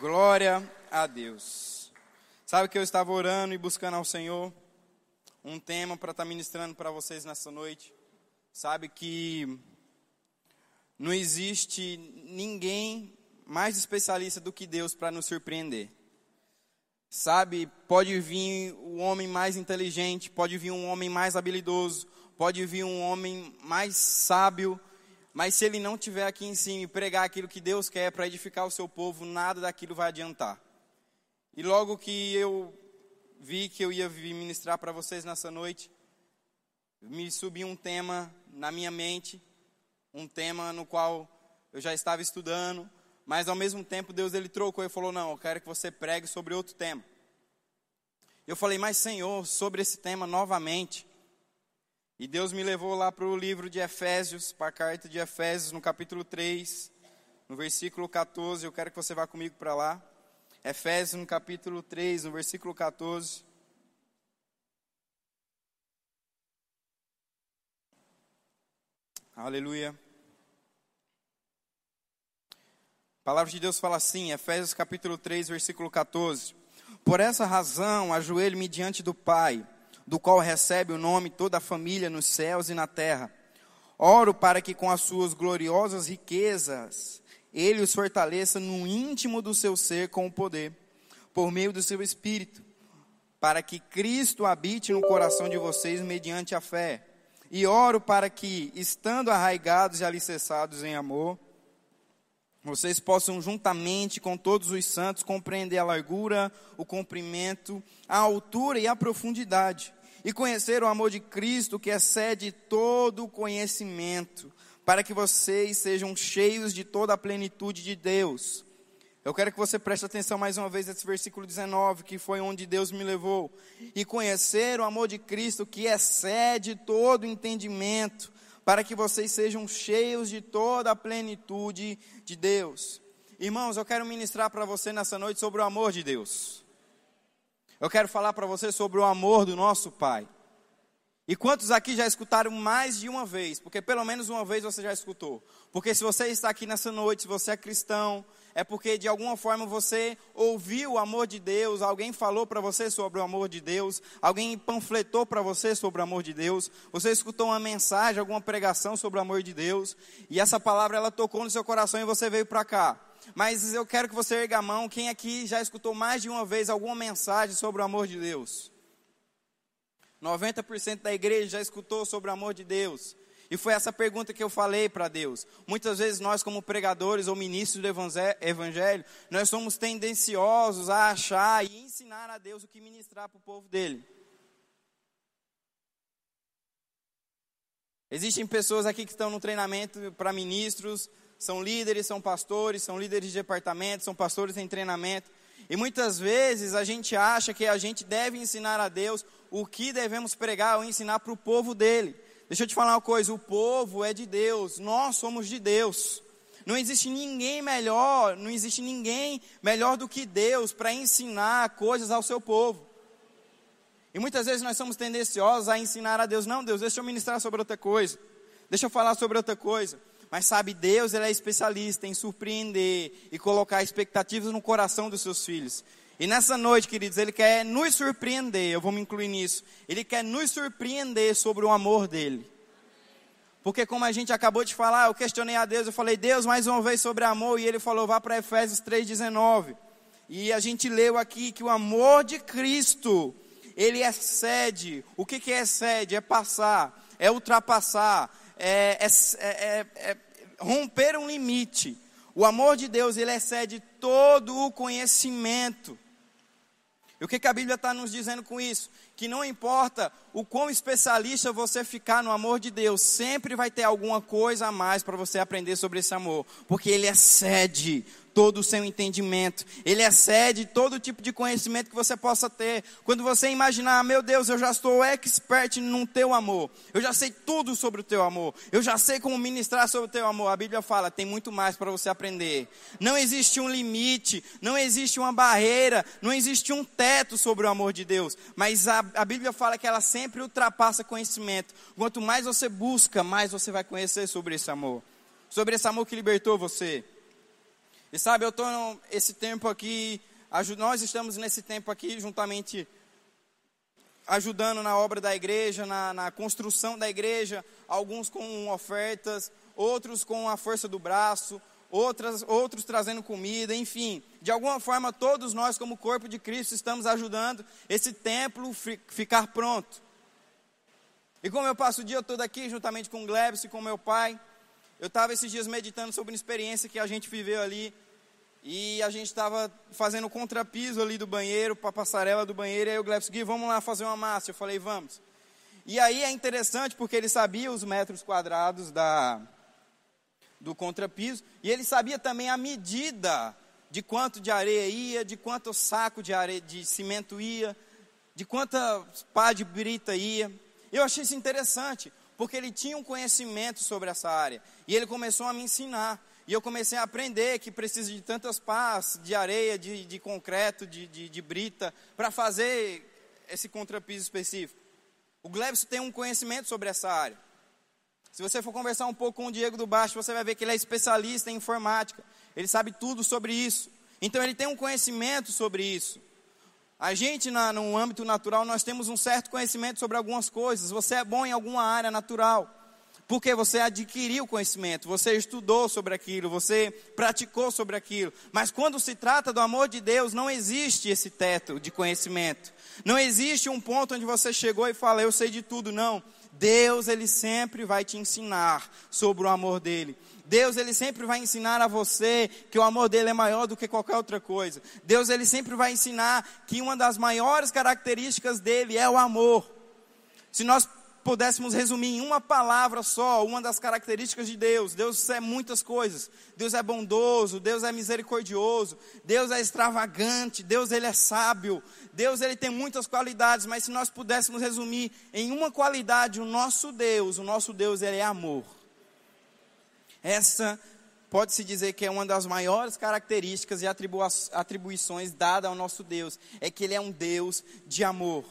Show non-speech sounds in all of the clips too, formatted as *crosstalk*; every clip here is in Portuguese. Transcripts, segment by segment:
Glória a Deus. Sabe que eu estava orando e buscando ao Senhor um tema para estar ministrando para vocês nessa noite. Sabe que não existe ninguém mais especialista do que Deus para nos surpreender. Sabe, pode vir o homem mais inteligente, pode vir um homem mais habilidoso, pode vir um homem mais sábio, mas se ele não tiver aqui em cima e pregar aquilo que Deus quer para edificar o seu povo, nada daquilo vai adiantar. E logo que eu vi que eu ia ministrar para vocês nessa noite, me subiu um tema na minha mente, um tema no qual eu já estava estudando, mas ao mesmo tempo Deus ele trocou e falou: "Não, eu quero que você pregue sobre outro tema". Eu falei: "Mas Senhor, sobre esse tema novamente". E Deus me levou lá para o livro de Efésios, para a carta de Efésios, no capítulo 3, no versículo 14. Eu quero que você vá comigo para lá. Efésios, no capítulo 3, no versículo 14. Aleluia. A palavra de Deus fala assim, Efésios capítulo 3, versículo 14. Por essa razão, ajoelhe-me diante do Pai do qual recebe o nome toda a família nos céus e na terra. Oro para que com as suas gloriosas riquezas ele os fortaleça no íntimo do seu ser com o poder, por meio do seu espírito, para que Cristo habite no coração de vocês mediante a fé. E oro para que, estando arraigados e alicerçados em amor, vocês possam juntamente com todos os santos compreender a largura, o comprimento, a altura e a profundidade, e conhecer o amor de Cristo que excede todo o conhecimento, para que vocês sejam cheios de toda a plenitude de Deus. Eu quero que você preste atenção mais uma vez nesse versículo 19, que foi onde Deus me levou. E conhecer o amor de Cristo que excede todo entendimento, para que vocês sejam cheios de toda a plenitude de Deus. Irmãos, eu quero ministrar para você nessa noite sobre o amor de Deus. Eu quero falar para você sobre o amor do nosso Pai. E quantos aqui já escutaram mais de uma vez? Porque pelo menos uma vez você já escutou. Porque se você está aqui nessa noite, se você é cristão, é porque de alguma forma você ouviu o amor de Deus, alguém falou para você sobre o amor de Deus, alguém panfletou para você sobre o amor de Deus, você escutou uma mensagem, alguma pregação sobre o amor de Deus, e essa palavra ela tocou no seu coração e você veio para cá. Mas eu quero que você erga a mão, quem aqui já escutou mais de uma vez alguma mensagem sobre o amor de Deus? 90% da igreja já escutou sobre o amor de Deus. E foi essa pergunta que eu falei para Deus. Muitas vezes nós, como pregadores ou ministros do evangelho, nós somos tendenciosos a achar e ensinar a Deus o que ministrar para o povo dele. Existem pessoas aqui que estão no treinamento para ministros, são líderes, são pastores, são líderes de departamento, são pastores em treinamento. E muitas vezes a gente acha que a gente deve ensinar a Deus o que devemos pregar ou ensinar para o povo dele. Deixa eu te falar uma coisa: o povo é de Deus, nós somos de Deus. Não existe ninguém melhor, não existe ninguém melhor do que Deus para ensinar coisas ao seu povo. E muitas vezes nós somos tendenciosos a ensinar a Deus, não, Deus, deixa eu ministrar sobre outra coisa. Deixa eu falar sobre outra coisa. Mas sabe, Deus ele é especialista em surpreender e colocar expectativas no coração dos seus filhos. E nessa noite, queridos, Ele quer nos surpreender, eu vou me incluir nisso. Ele quer nos surpreender sobre o amor dEle. Porque como a gente acabou de falar, eu questionei a Deus, eu falei, Deus, mais uma vez sobre amor, e Ele falou, vá para Efésios 3,19. E a gente leu aqui que o amor de Cristo, Ele excede. O que, que é excede? É passar, é ultrapassar, é, é, é, é romper um limite. O amor de Deus, ele excede todo o conhecimento. E o que, que a Bíblia está nos dizendo com isso? Que não importa o quão especialista você ficar no amor de Deus, sempre vai ter alguma coisa a mais para você aprender sobre esse amor, porque ele excede todo o seu entendimento, ele excede todo tipo de conhecimento que você possa ter. Quando você imaginar, meu Deus, eu já estou expert no teu amor, eu já sei tudo sobre o teu amor, eu já sei como ministrar sobre o teu amor. A Bíblia fala, tem muito mais para você aprender. Não existe um limite, não existe uma barreira, não existe um teto sobre o amor de Deus, mas a, a Bíblia fala que ela sempre ultrapassa conhecimento. Quanto mais você busca, mais você vai conhecer sobre esse amor, sobre esse amor que libertou você. E sabe, eu estou esse tempo aqui, nós estamos nesse tempo aqui juntamente ajudando na obra da igreja, na, na construção da igreja, alguns com ofertas, outros com a força do braço, outras, outros trazendo comida, enfim. De alguma forma, todos nós, como corpo de Cristo, estamos ajudando esse templo ficar pronto. E como eu passo o dia todo aqui, juntamente com o Glebs e com meu pai, eu estava esses dias meditando sobre uma experiência que a gente viveu ali e a gente estava fazendo o contrapiso ali do banheiro, para a passarela do banheiro, e aí o Glebs Gui, vamos lá fazer uma massa. Eu falei, vamos. E aí é interessante porque ele sabia os metros quadrados da, do contrapiso, e ele sabia também a medida de quanto de areia ia, de quanto saco de, areia, de cimento ia, de quanta pá de brita ia. Eu achei isso interessante, porque ele tinha um conhecimento sobre essa área, e ele começou a me ensinar. E eu comecei a aprender que precisa de tantas pás, de areia, de, de concreto, de, de, de brita, para fazer esse contrapiso específico. O Glebson tem um conhecimento sobre essa área. Se você for conversar um pouco com o Diego do Baixo, você vai ver que ele é especialista em informática. Ele sabe tudo sobre isso. Então ele tem um conhecimento sobre isso. A gente, na, no âmbito natural, nós temos um certo conhecimento sobre algumas coisas. Você é bom em alguma área natural. Porque você adquiriu conhecimento, você estudou sobre aquilo, você praticou sobre aquilo. Mas quando se trata do amor de Deus, não existe esse teto de conhecimento. Não existe um ponto onde você chegou e fala, eu sei de tudo. Não. Deus, Ele sempre vai te ensinar sobre o amor dele. Deus, Ele sempre vai ensinar a você que o amor dele é maior do que qualquer outra coisa. Deus, Ele sempre vai ensinar que uma das maiores características dele é o amor. Se nós pudéssemos resumir em uma palavra só, uma das características de Deus, Deus é muitas coisas. Deus é bondoso, Deus é misericordioso, Deus é extravagante, Deus ele é sábio, Deus ele tem muitas qualidades, mas se nós pudéssemos resumir em uma qualidade o nosso Deus, o nosso Deus ele é amor. Essa pode-se dizer que é uma das maiores características e atribuições dadas ao nosso Deus, é que ele é um Deus de amor.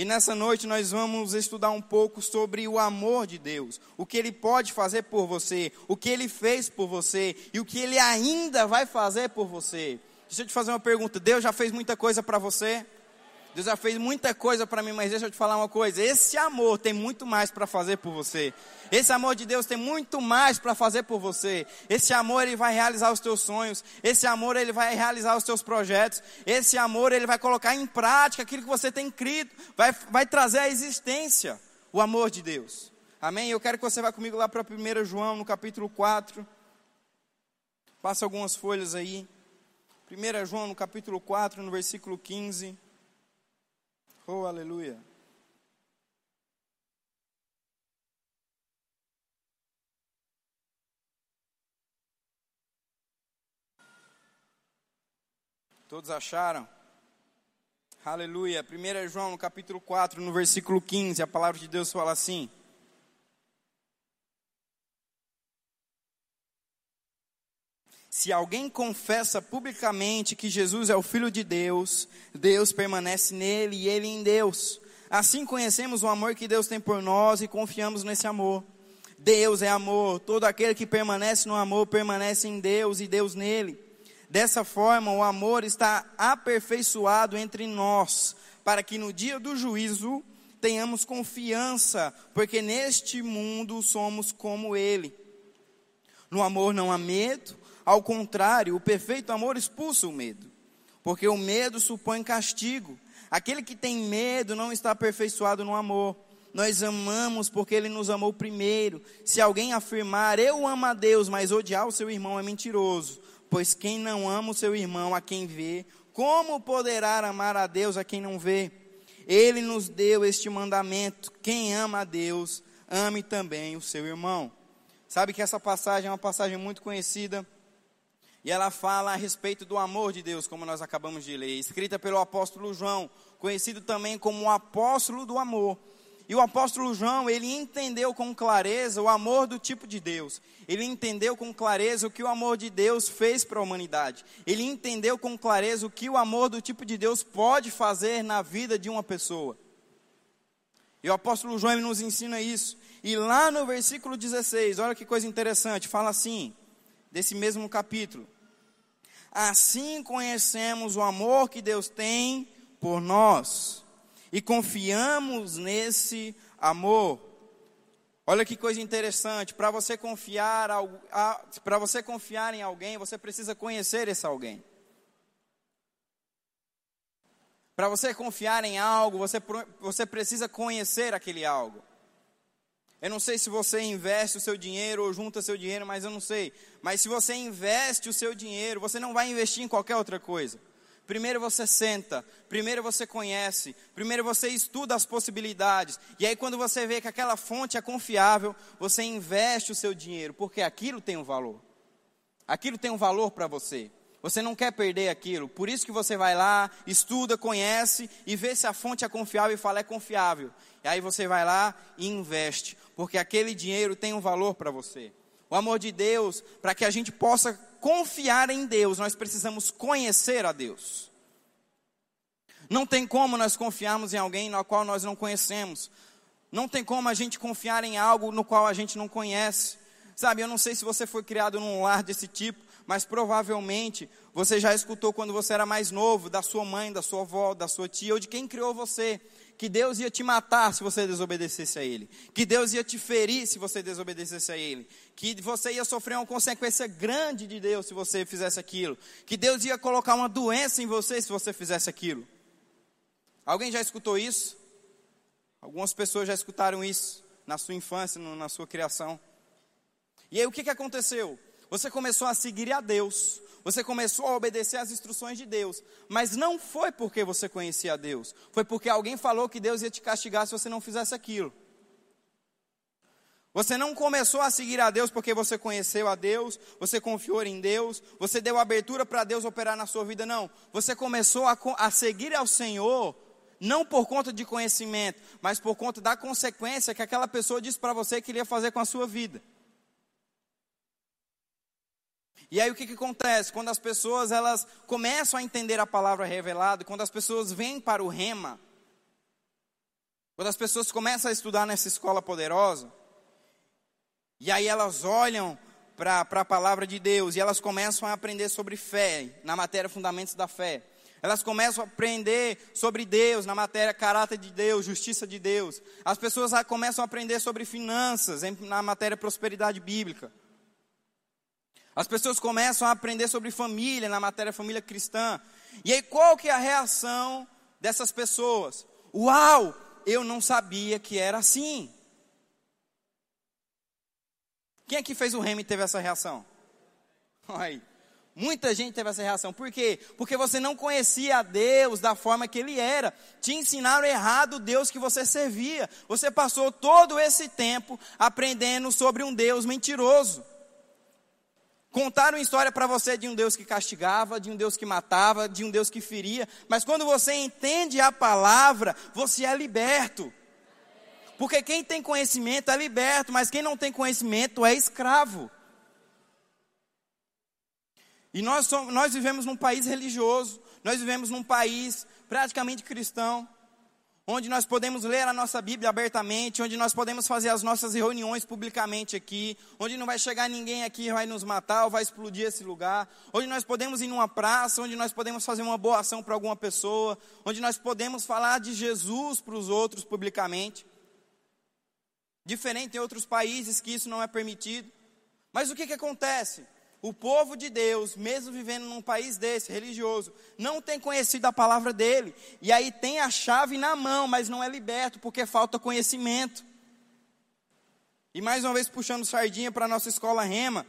E nessa noite nós vamos estudar um pouco sobre o amor de Deus, o que Ele pode fazer por você, o que Ele fez por você e o que Ele ainda vai fazer por você. Deixa eu te fazer uma pergunta: Deus já fez muita coisa para você? Deus já fez muita coisa para mim, mas deixa eu te falar uma coisa: esse amor tem muito mais para fazer por você. Esse amor de Deus tem muito mais para fazer por você. Esse amor ele vai realizar os teus sonhos. Esse amor ele vai realizar os teus projetos. Esse amor ele vai colocar em prática aquilo que você tem crido. Vai, vai trazer à existência o amor de Deus. Amém? Eu quero que você vá comigo lá para 1 João, no capítulo 4. Passa algumas folhas aí. 1 João, no capítulo 4, no versículo 15. Oh, aleluia. Todos acharam? Aleluia. 1 João, no capítulo 4, no versículo 15, a palavra de Deus fala assim: Se alguém confessa publicamente que Jesus é o Filho de Deus, Deus permanece nele e ele em Deus. Assim conhecemos o amor que Deus tem por nós e confiamos nesse amor. Deus é amor, todo aquele que permanece no amor permanece em Deus e Deus nele. Dessa forma, o amor está aperfeiçoado entre nós, para que no dia do juízo tenhamos confiança, porque neste mundo somos como ele. No amor não há medo, ao contrário, o perfeito amor expulsa o medo, porque o medo supõe castigo. Aquele que tem medo não está aperfeiçoado no amor. Nós amamos porque ele nos amou primeiro. Se alguém afirmar, eu amo a Deus, mas odiar o seu irmão é mentiroso. Pois quem não ama o seu irmão a quem vê, como poderá amar a Deus a quem não vê? Ele nos deu este mandamento: quem ama a Deus, ame também o seu irmão. Sabe que essa passagem é uma passagem muito conhecida e ela fala a respeito do amor de Deus, como nós acabamos de ler, escrita pelo apóstolo João, conhecido também como o apóstolo do amor. E o apóstolo João, ele entendeu com clareza o amor do tipo de Deus. Ele entendeu com clareza o que o amor de Deus fez para a humanidade. Ele entendeu com clareza o que o amor do tipo de Deus pode fazer na vida de uma pessoa. E o apóstolo João, nos ensina isso. E lá no versículo 16, olha que coisa interessante, fala assim: desse mesmo capítulo. Assim conhecemos o amor que Deus tem por nós e confiamos nesse amor. Olha que coisa interessante, para você confiar para você confiar em alguém, você precisa conhecer esse alguém. Para você confiar em algo, você, você precisa conhecer aquele algo. Eu não sei se você investe o seu dinheiro ou junta seu dinheiro, mas eu não sei. Mas se você investe o seu dinheiro, você não vai investir em qualquer outra coisa. Primeiro você senta, primeiro você conhece, primeiro você estuda as possibilidades. E aí, quando você vê que aquela fonte é confiável, você investe o seu dinheiro, porque aquilo tem um valor. Aquilo tem um valor para você. Você não quer perder aquilo. Por isso que você vai lá, estuda, conhece e vê se a fonte é confiável e fala é confiável. E aí você vai lá e investe, porque aquele dinheiro tem um valor para você. O amor de Deus, para que a gente possa confiar em Deus, nós precisamos conhecer a Deus. Não tem como nós confiarmos em alguém no qual nós não conhecemos. Não tem como a gente confiar em algo no qual a gente não conhece. Sabe, eu não sei se você foi criado num lar desse tipo, mas provavelmente você já escutou quando você era mais novo, da sua mãe, da sua avó, da sua tia ou de quem criou você, que Deus ia te matar se você desobedecesse a Ele, que Deus ia te ferir se você desobedecesse a Ele, que você ia sofrer uma consequência grande de Deus se você fizesse aquilo, que Deus ia colocar uma doença em você se você fizesse aquilo. Alguém já escutou isso? Algumas pessoas já escutaram isso na sua infância, na sua criação. E aí o que, que aconteceu? Você começou a seguir a Deus, você começou a obedecer às instruções de Deus, mas não foi porque você conhecia Deus, foi porque alguém falou que Deus ia te castigar se você não fizesse aquilo. Você não começou a seguir a Deus porque você conheceu a Deus, você confiou em Deus, você deu abertura para Deus operar na sua vida, não. Você começou a, a seguir ao Senhor, não por conta de conhecimento, mas por conta da consequência que aquela pessoa disse para você que iria fazer com a sua vida. E aí o que, que acontece? Quando as pessoas elas começam a entender a palavra revelada, quando as pessoas vêm para o rema, quando as pessoas começam a estudar nessa escola poderosa, e aí elas olham para a palavra de Deus e elas começam a aprender sobre fé, na matéria Fundamentos da Fé. Elas começam a aprender sobre Deus, na matéria caráter de Deus, justiça de Deus. As pessoas começam a aprender sobre finanças, na matéria prosperidade bíblica. As pessoas começam a aprender sobre família, na matéria família cristã. E aí qual que é a reação dessas pessoas? Uau, eu não sabia que era assim. Quem aqui fez o remo e teve essa reação? Muita gente teve essa reação. Por quê? Porque você não conhecia a Deus da forma que Ele era. Te ensinaram errado o Deus que você servia. Você passou todo esse tempo aprendendo sobre um Deus mentiroso. Contaram história para você de um Deus que castigava, de um Deus que matava, de um Deus que feria, mas quando você entende a palavra, você é liberto. Porque quem tem conhecimento é liberto, mas quem não tem conhecimento é escravo. E nós, somos, nós vivemos num país religioso, nós vivemos num país praticamente cristão onde nós podemos ler a nossa Bíblia abertamente, onde nós podemos fazer as nossas reuniões publicamente aqui, onde não vai chegar ninguém aqui e vai nos matar ou vai explodir esse lugar, onde nós podemos ir numa praça, onde nós podemos fazer uma boa ação para alguma pessoa, onde nós podemos falar de Jesus para os outros publicamente. Diferente em outros países que isso não é permitido. Mas o que, que acontece? O povo de Deus, mesmo vivendo num país desse, religioso, não tem conhecido a palavra dele. E aí tem a chave na mão, mas não é liberto porque falta conhecimento. E mais uma vez puxando sardinha para a nossa escola rema.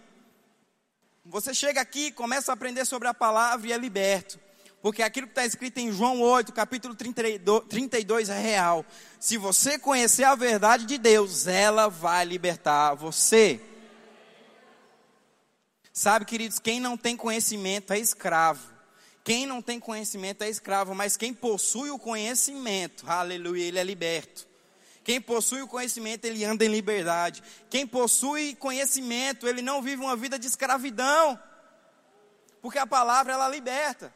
Você chega aqui, começa a aprender sobre a palavra e é liberto. Porque aquilo que está escrito em João 8, capítulo 32, 32 é real. Se você conhecer a verdade de Deus, ela vai libertar você. Sabe, queridos, quem não tem conhecimento é escravo. Quem não tem conhecimento é escravo, mas quem possui o conhecimento, aleluia, ele é liberto. Quem possui o conhecimento, ele anda em liberdade. Quem possui conhecimento, ele não vive uma vida de escravidão. Porque a palavra ela liberta.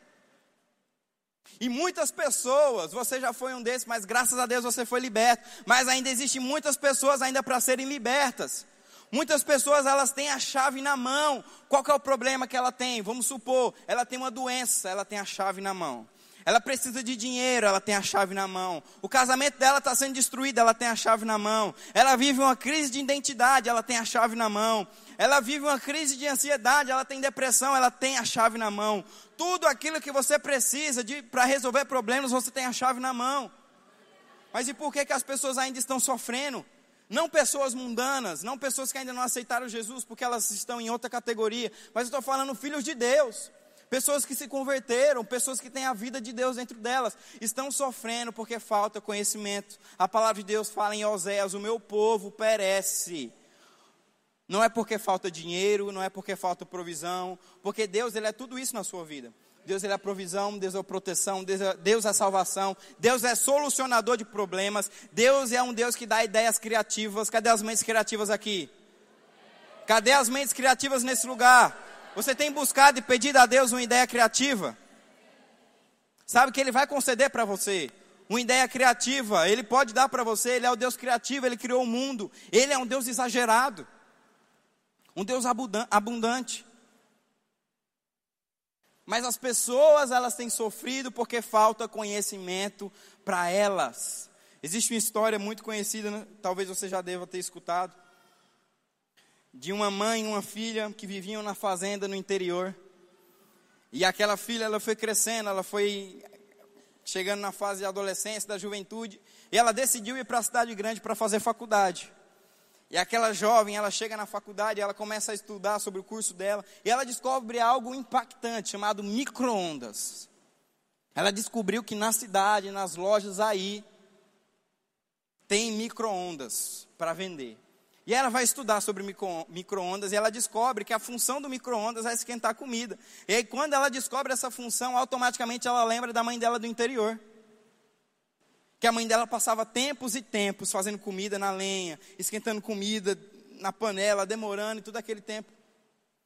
E muitas pessoas, você já foi um desses, mas graças a Deus você foi liberto. Mas ainda existem muitas pessoas ainda para serem libertas. Muitas pessoas elas têm a chave na mão. Qual é o problema que ela tem? Vamos supor, ela tem uma doença, ela tem a chave na mão. Ela precisa de dinheiro, ela tem a chave na mão. O casamento dela está sendo destruído, ela tem a chave na mão. Ela vive uma crise de identidade, ela tem a chave na mão. Ela vive uma crise de ansiedade, ela tem depressão, ela tem a chave na mão. Tudo aquilo que você precisa para resolver problemas, você tem a chave na mão. Mas e por que, que as pessoas ainda estão sofrendo? Não pessoas mundanas, não pessoas que ainda não aceitaram Jesus porque elas estão em outra categoria, mas eu estou falando filhos de Deus pessoas que se converteram, pessoas que têm a vida de Deus dentro delas, estão sofrendo porque falta conhecimento. A palavra de Deus fala em Oséias: o meu povo perece. Não é porque falta dinheiro, não é porque falta provisão, porque Deus ele é tudo isso na sua vida. Deus é provisão, Deus é proteção, Deus é, Deus é salvação, Deus é solucionador de problemas, Deus é um Deus que dá ideias criativas. Cadê as mentes criativas aqui? Cadê as mentes criativas nesse lugar? Você tem buscado e pedido a Deus uma ideia criativa? Sabe que Ele vai conceder para você uma ideia criativa. Ele pode dar para você. Ele é o Deus criativo. Ele criou o mundo. Ele é um Deus exagerado, um Deus abundante. Mas as pessoas elas têm sofrido porque falta conhecimento para elas. Existe uma história muito conhecida, né? talvez você já deva ter escutado de uma mãe e uma filha que viviam na fazenda no interior. E aquela filha, ela foi crescendo, ela foi chegando na fase de adolescência, da juventude, e ela decidiu ir para a cidade grande para fazer faculdade. E aquela jovem, ela chega na faculdade, ela começa a estudar sobre o curso dela, e ela descobre algo impactante chamado microondas. Ela descobriu que na cidade, nas lojas aí, tem microondas para vender. E ela vai estudar sobre micro-ondas e ela descobre que a função do micro-ondas é esquentar comida. E aí, quando ela descobre essa função, automaticamente ela lembra da mãe dela do interior. Que a mãe dela passava tempos e tempos fazendo comida na lenha, esquentando comida na panela, demorando e tudo aquele tempo.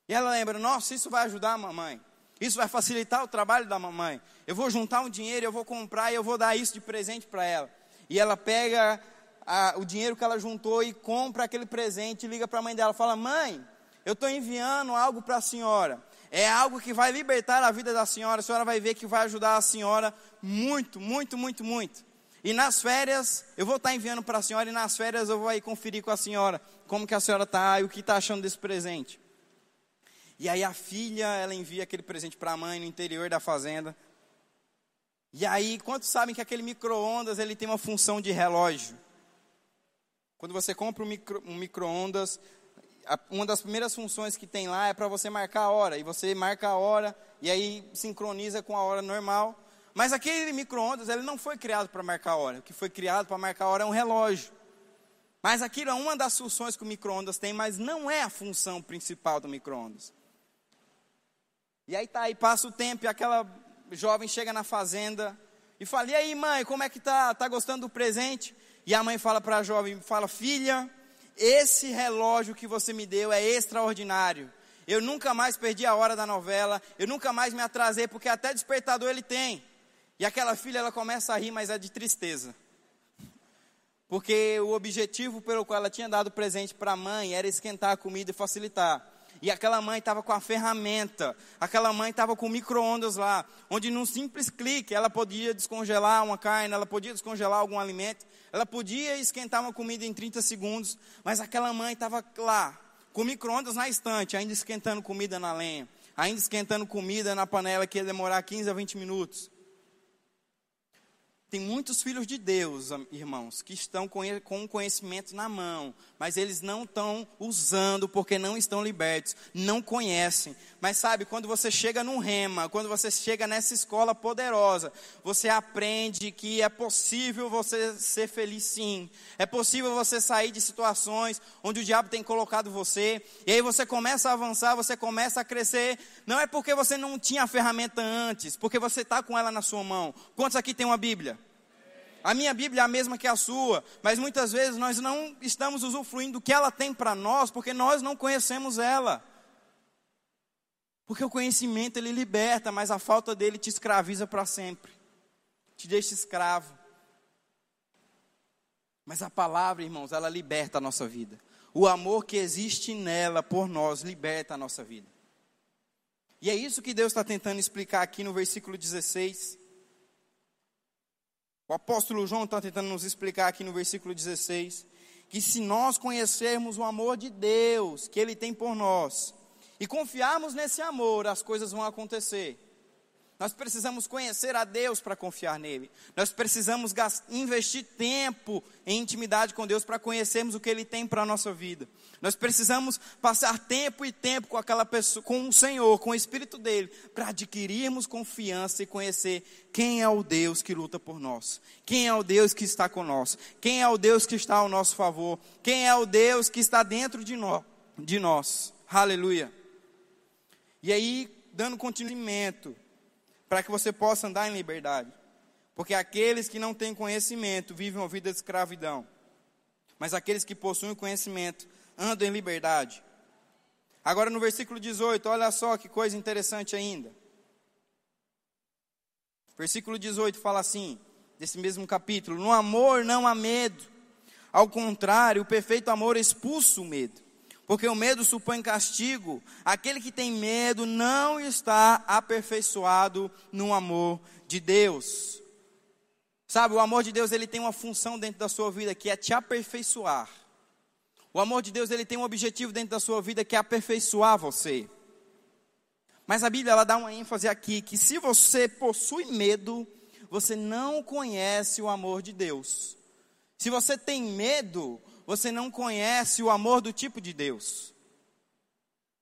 E ela lembra: nossa, isso vai ajudar a mamãe. Isso vai facilitar o trabalho da mamãe. Eu vou juntar um dinheiro, eu vou comprar e eu vou dar isso de presente para ela. E ela pega a, o dinheiro que ela juntou e compra aquele presente e liga para a mãe dela, fala: "Mãe, eu estou enviando algo para a senhora. É algo que vai libertar a vida da senhora. A senhora vai ver que vai ajudar a senhora muito, muito, muito, muito. E nas férias, eu vou estar enviando para a senhora e nas férias eu vou aí conferir com a senhora como que a senhora está e o que está achando desse presente. E aí a filha, ela envia aquele presente para a mãe no interior da fazenda. E aí, quantos sabem que aquele micro-ondas, ele tem uma função de relógio? Quando você compra um micro-ondas, micro uma das primeiras funções que tem lá é para você marcar a hora. E você marca a hora e aí sincroniza com a hora normal. Mas aquele micro-ondas, ele não foi criado para marcar hora. O que foi criado para marcar hora é um relógio. Mas aquilo é uma das funções que o micro-ondas tem, mas não é a função principal do micro-ondas. E aí tá, aí passa o tempo e aquela jovem chega na fazenda e fala: "E aí, mãe, como é que tá? Tá gostando do presente?" E a mãe fala para a jovem, fala, filha, esse relógio que você me deu é extraordinário. Eu nunca mais perdi a hora da novela, eu nunca mais me atrasei, porque até despertador ele tem. E aquela filha, ela começa a rir, mas é de tristeza. Porque o objetivo pelo qual ela tinha dado presente para a mãe era esquentar a comida e facilitar. E aquela mãe estava com a ferramenta, aquela mãe estava com micro-ondas lá, onde num simples clique ela podia descongelar uma carne, ela podia descongelar algum alimento, ela podia esquentar uma comida em 30 segundos, mas aquela mãe estava lá, com micro-ondas na estante, ainda esquentando comida na lenha, ainda esquentando comida na panela que ia demorar 15 a 20 minutos. Tem muitos filhos de Deus, irmãos, que estão com o conhecimento na mão, mas eles não estão usando porque não estão libertos, não conhecem. Mas sabe, quando você chega num rema, quando você chega nessa escola poderosa, você aprende que é possível você ser feliz sim. É possível você sair de situações onde o diabo tem colocado você, e aí você começa a avançar, você começa a crescer. Não é porque você não tinha a ferramenta antes, porque você está com ela na sua mão. Quantos aqui tem uma Bíblia? A minha Bíblia é a mesma que a sua, mas muitas vezes nós não estamos usufruindo do que ela tem para nós, porque nós não conhecemos ela. Porque o conhecimento ele liberta, mas a falta dele te escraviza para sempre, te deixa escravo. Mas a palavra, irmãos, ela liberta a nossa vida. o amor que existe nela por nós liberta a nossa vida. E é isso que Deus está tentando explicar aqui no versículo 16. O apóstolo João está tentando nos explicar aqui no versículo 16 que se nós conhecermos o amor de Deus que Ele tem por nós e confiarmos nesse amor, as coisas vão acontecer. Nós precisamos conhecer a Deus para confiar nele. Nós precisamos investir tempo em intimidade com Deus para conhecermos o que Ele tem para a nossa vida. Nós precisamos passar tempo e tempo com aquela pessoa, com o Senhor, com o Espírito dele, para adquirirmos confiança e conhecer quem é o Deus que luta por nós, quem é o Deus que está conosco, quem é o Deus que está ao nosso favor, quem é o Deus que está dentro de nós. De nós. Aleluia. E aí, dando continuimento para que você possa andar em liberdade. Porque aqueles que não têm conhecimento vivem uma vida de escravidão. Mas aqueles que possuem conhecimento andam em liberdade. Agora no versículo 18, olha só que coisa interessante ainda. Versículo 18 fala assim, desse mesmo capítulo: No amor não há medo. Ao contrário, o perfeito amor expulsa o medo porque o medo supõe castigo. Aquele que tem medo não está aperfeiçoado no amor de Deus. Sabe, o amor de Deus ele tem uma função dentro da sua vida que é te aperfeiçoar. O amor de Deus ele tem um objetivo dentro da sua vida que é aperfeiçoar você. Mas a Bíblia ela dá uma ênfase aqui que se você possui medo, você não conhece o amor de Deus. Se você tem medo, você não conhece o amor do tipo de Deus.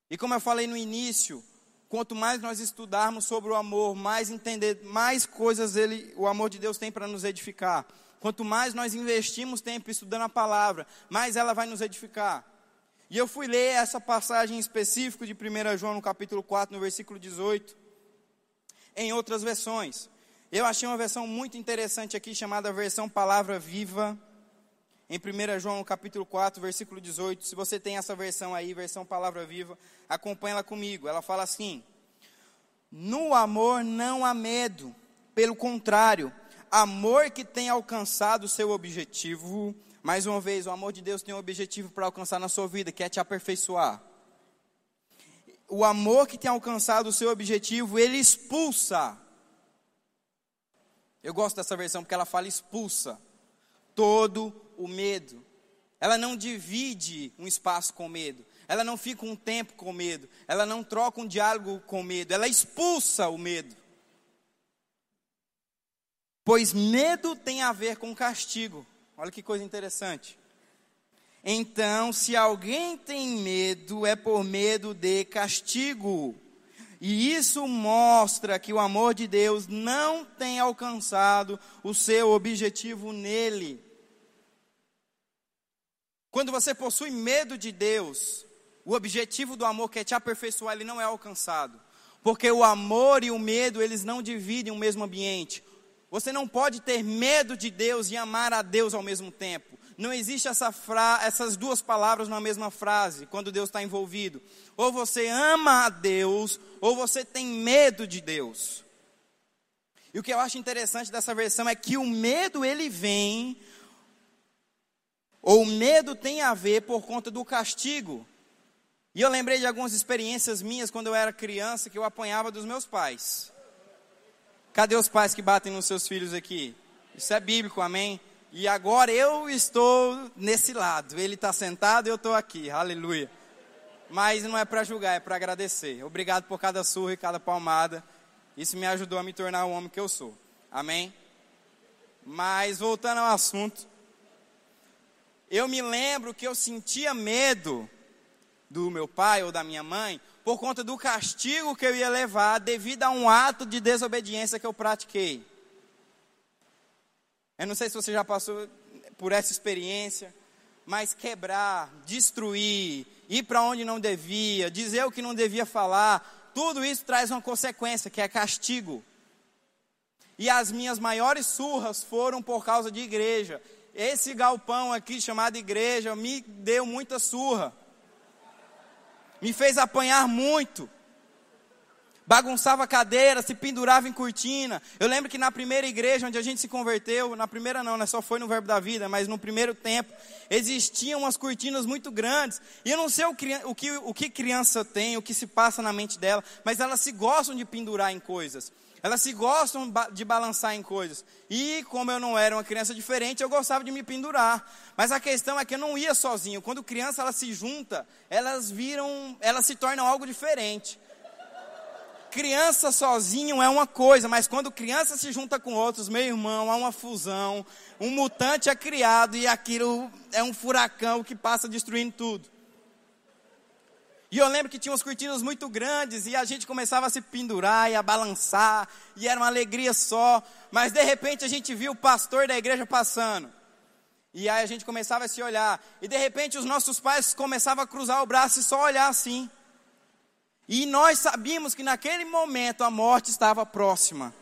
E como eu falei no início, quanto mais nós estudarmos sobre o amor, mais entender, mais coisas ele, o amor de Deus tem para nos edificar. Quanto mais nós investimos tempo estudando a palavra, mais ela vai nos edificar. E eu fui ler essa passagem específica de 1 João no capítulo 4, no versículo 18, em outras versões. Eu achei uma versão muito interessante aqui, chamada versão Palavra Viva em 1 João capítulo 4, versículo 18. Se você tem essa versão aí, versão Palavra Viva, acompanha ela comigo. Ela fala assim: No amor não há medo, pelo contrário, amor que tem alcançado seu objetivo. Mais uma vez, o amor de Deus tem um objetivo para alcançar na sua vida, que é te aperfeiçoar. O amor que tem alcançado o seu objetivo, ele expulsa. Eu gosto dessa versão porque ela fala expulsa todo o medo. Ela não divide um espaço com medo. Ela não fica um tempo com medo. Ela não troca um diálogo com medo. Ela expulsa o medo. Pois medo tem a ver com castigo. Olha que coisa interessante. Então, se alguém tem medo, é por medo de castigo. E isso mostra que o amor de Deus não tem alcançado o seu objetivo nele. Quando você possui medo de Deus, o objetivo do amor que é te aperfeiçoar, ele não é alcançado. Porque o amor e o medo, eles não dividem o mesmo ambiente. Você não pode ter medo de Deus e amar a Deus ao mesmo tempo. Não existe essa fra essas duas palavras na mesma frase, quando Deus está envolvido. Ou você ama a Deus, ou você tem medo de Deus. E o que eu acho interessante dessa versão é que o medo ele vem ou o medo tem a ver por conta do castigo. E eu lembrei de algumas experiências minhas quando eu era criança que eu apanhava dos meus pais. Cadê os pais que batem nos seus filhos aqui? Isso é bíblico, amém? E agora eu estou nesse lado. Ele está sentado e eu estou aqui, aleluia. Mas não é para julgar, é para agradecer. Obrigado por cada surra e cada palmada. Isso me ajudou a me tornar o homem que eu sou. Amém? Mas voltando ao assunto, eu me lembro que eu sentia medo do meu pai ou da minha mãe por conta do castigo que eu ia levar devido a um ato de desobediência que eu pratiquei. Eu não sei se você já passou por essa experiência, mas quebrar, destruir, ir para onde não devia, dizer o que não devia falar, tudo isso traz uma consequência, que é castigo. E as minhas maiores surras foram por causa de igreja. Esse galpão aqui chamado igreja me deu muita surra. Me fez apanhar muito. bagunçava a cadeira, se pendurava em cortina. Eu lembro que na primeira igreja onde a gente se converteu, na primeira não, né, só foi no Verbo da Vida, mas no primeiro tempo, existiam umas cortinas muito grandes. E eu não sei o, o, que, o que criança tem, o que se passa na mente dela, mas elas se gostam de pendurar em coisas. Elas se gostam de balançar em coisas. E como eu não era uma criança diferente, eu gostava de me pendurar. Mas a questão é que eu não ia sozinho. Quando criança ela se junta, elas viram, elas se tornam algo diferente criança sozinho é uma coisa, mas quando criança se junta com outros, meu irmão, há uma fusão, um mutante é criado e aquilo é um furacão que passa destruindo tudo. E eu lembro que tinha umas cortinas muito grandes e a gente começava a se pendurar e a balançar, e era uma alegria só, mas de repente a gente viu o pastor da igreja passando. E aí a gente começava a se olhar, e de repente os nossos pais começavam a cruzar o braço e só olhar assim. E nós sabíamos que naquele momento a morte estava próxima.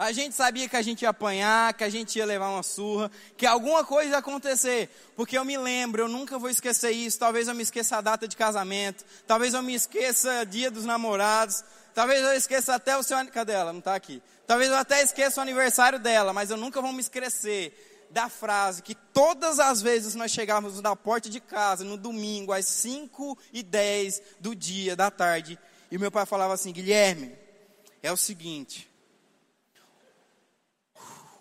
A gente sabia que a gente ia apanhar, que a gente ia levar uma surra, que alguma coisa ia acontecer. Porque eu me lembro, eu nunca vou esquecer isso. Talvez eu me esqueça a data de casamento, talvez eu me esqueça dia dos namorados, talvez eu esqueça até o seu. Cadê? Não está aqui. Talvez eu até esqueça o aniversário dela, mas eu nunca vou me esquecer da frase que todas as vezes nós chegávamos na porta de casa, no domingo, às 5 e 10 do dia, da tarde, e meu pai falava assim: Guilherme, é o seguinte,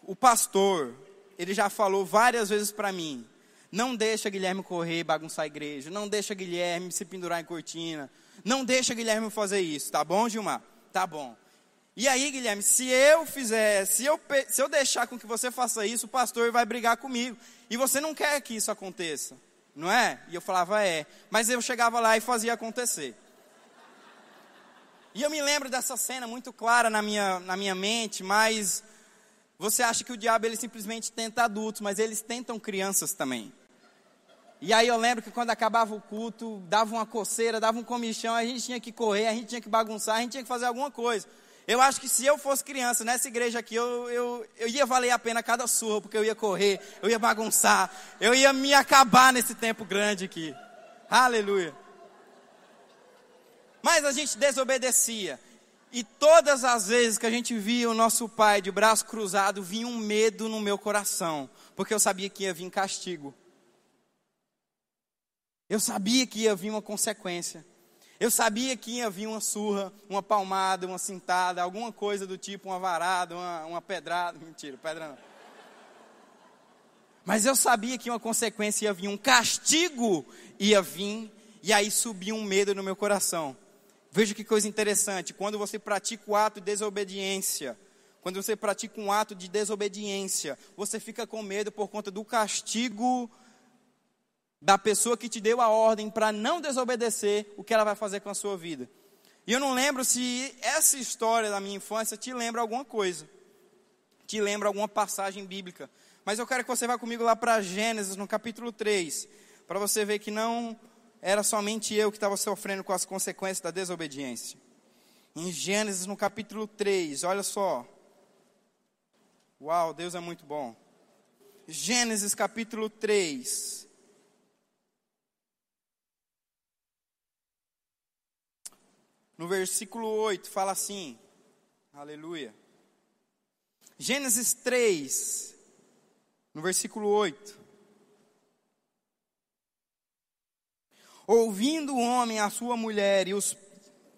o pastor, ele já falou várias vezes para mim, não deixa Guilherme correr, bagunçar a igreja, não deixa Guilherme se pendurar em cortina, não deixa Guilherme fazer isso, tá bom, Gilmar? Tá bom. E aí, Guilherme, se eu fizer, se eu, se eu deixar com que você faça isso, o pastor vai brigar comigo. E você não quer que isso aconteça, não é? E eu falava, é. Mas eu chegava lá e fazia acontecer. E eu me lembro dessa cena muito clara na minha, na minha mente, mas você acha que o diabo ele simplesmente tenta adultos, mas eles tentam crianças também. E aí eu lembro que quando acabava o culto, dava uma coceira, dava um comichão, a gente tinha que correr, a gente tinha que bagunçar, a gente tinha que fazer alguma coisa. Eu acho que se eu fosse criança nessa igreja aqui, eu, eu, eu ia valer a pena cada surra, porque eu ia correr, eu ia bagunçar, eu ia me acabar nesse tempo grande aqui. Aleluia. Mas a gente desobedecia. E todas as vezes que a gente via o nosso pai de braço cruzado, vinha um medo no meu coração, porque eu sabia que ia vir castigo. Eu sabia que ia vir uma consequência. Eu sabia que ia vir uma surra, uma palmada, uma cintada, alguma coisa do tipo, uma varada, uma, uma pedrada. Mentira, pedra não. Mas eu sabia que uma consequência ia vir, um castigo ia vir, e aí subia um medo no meu coração. Veja que coisa interessante, quando você pratica o ato de desobediência, quando você pratica um ato de desobediência, você fica com medo por conta do castigo da pessoa que te deu a ordem para não desobedecer, o que ela vai fazer com a sua vida. E eu não lembro se essa história da minha infância te lembra alguma coisa, te lembra alguma passagem bíblica. Mas eu quero que você vá comigo lá para Gênesis, no capítulo 3, para você ver que não era somente eu que estava sofrendo com as consequências da desobediência. Em Gênesis, no capítulo 3, olha só. Uau, Deus é muito bom. Gênesis capítulo 3. no versículo 8, fala assim: Aleluia. Gênesis 3, no versículo 8. Ouvindo o homem a sua mulher e os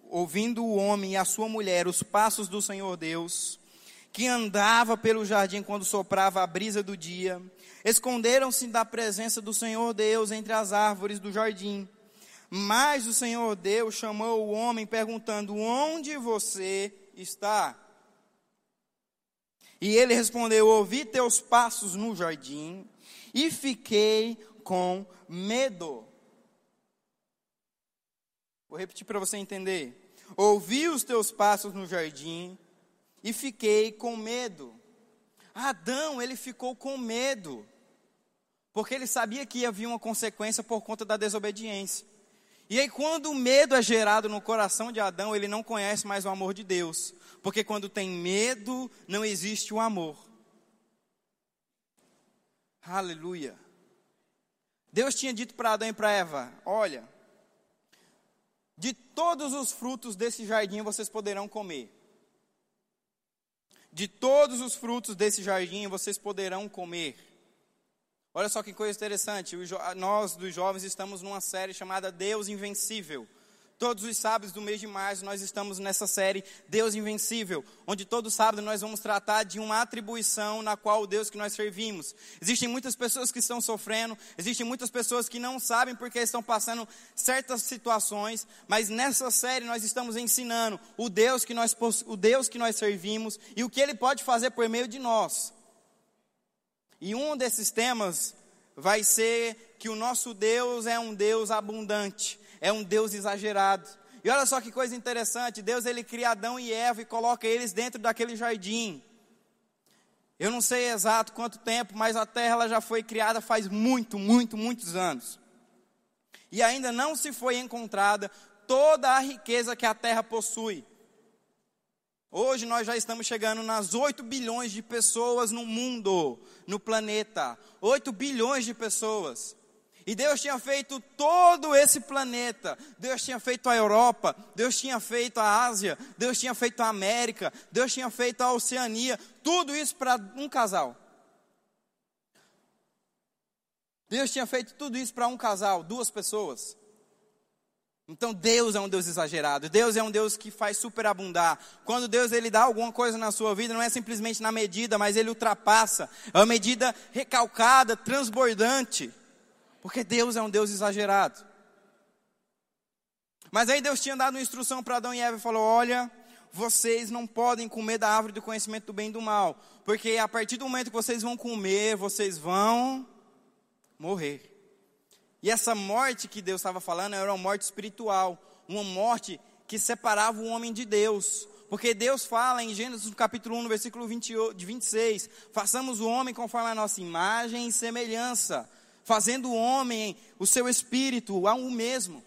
ouvindo o homem e a sua mulher os passos do Senhor Deus, que andava pelo jardim quando soprava a brisa do dia, esconderam-se da presença do Senhor Deus entre as árvores do jardim. Mas o Senhor Deus chamou o homem perguntando: Onde você está? E ele respondeu: Ouvi teus passos no jardim e fiquei com medo. Vou repetir para você entender. Ouvi os teus passos no jardim e fiquei com medo. Adão, ele ficou com medo, porque ele sabia que ia vir uma consequência por conta da desobediência. E aí, quando o medo é gerado no coração de Adão, ele não conhece mais o amor de Deus. Porque quando tem medo, não existe o amor. Aleluia. Deus tinha dito para Adão e para Eva: Olha, De todos os frutos desse jardim vocês poderão comer. De todos os frutos desse jardim vocês poderão comer. Olha só que coisa interessante, nós dos jovens estamos numa série chamada Deus Invencível. Todos os sábados do mês de março nós estamos nessa série Deus Invencível, onde todo sábado nós vamos tratar de uma atribuição na qual o Deus que nós servimos. Existem muitas pessoas que estão sofrendo, existem muitas pessoas que não sabem porque estão passando certas situações, mas nessa série nós estamos ensinando o Deus que nós, o Deus que nós servimos e o que Ele pode fazer por meio de nós. E um desses temas vai ser que o nosso Deus é um Deus abundante é um Deus exagerado. E olha só que coisa interessante, Deus ele cria Adão e Eva e coloca eles dentro daquele jardim. Eu não sei exato quanto tempo, mas a terra ela já foi criada faz muito, muito, muitos anos. E ainda não se foi encontrada toda a riqueza que a terra possui. Hoje nós já estamos chegando nas 8 bilhões de pessoas no mundo, no planeta. 8 bilhões de pessoas. E Deus tinha feito todo esse planeta. Deus tinha feito a Europa, Deus tinha feito a Ásia, Deus tinha feito a América, Deus tinha feito a Oceania. Tudo isso para um casal. Deus tinha feito tudo isso para um casal, duas pessoas. Então Deus é um Deus exagerado. Deus é um Deus que faz superabundar. Quando Deus ele dá alguma coisa na sua vida, não é simplesmente na medida, mas ele ultrapassa. É uma medida recalcada, transbordante. Porque Deus é um Deus exagerado. Mas aí Deus tinha dado uma instrução para Adão e Eva e falou: Olha, vocês não podem comer da árvore do conhecimento do bem e do mal, porque a partir do momento que vocês vão comer, vocês vão morrer. E essa morte que Deus estava falando era uma morte espiritual, uma morte que separava o homem de Deus. Porque Deus fala em Gênesis capítulo 1, no versículo 20, 26, façamos o homem conforme a nossa imagem e semelhança fazendo o homem, o seu espírito, a um mesmo.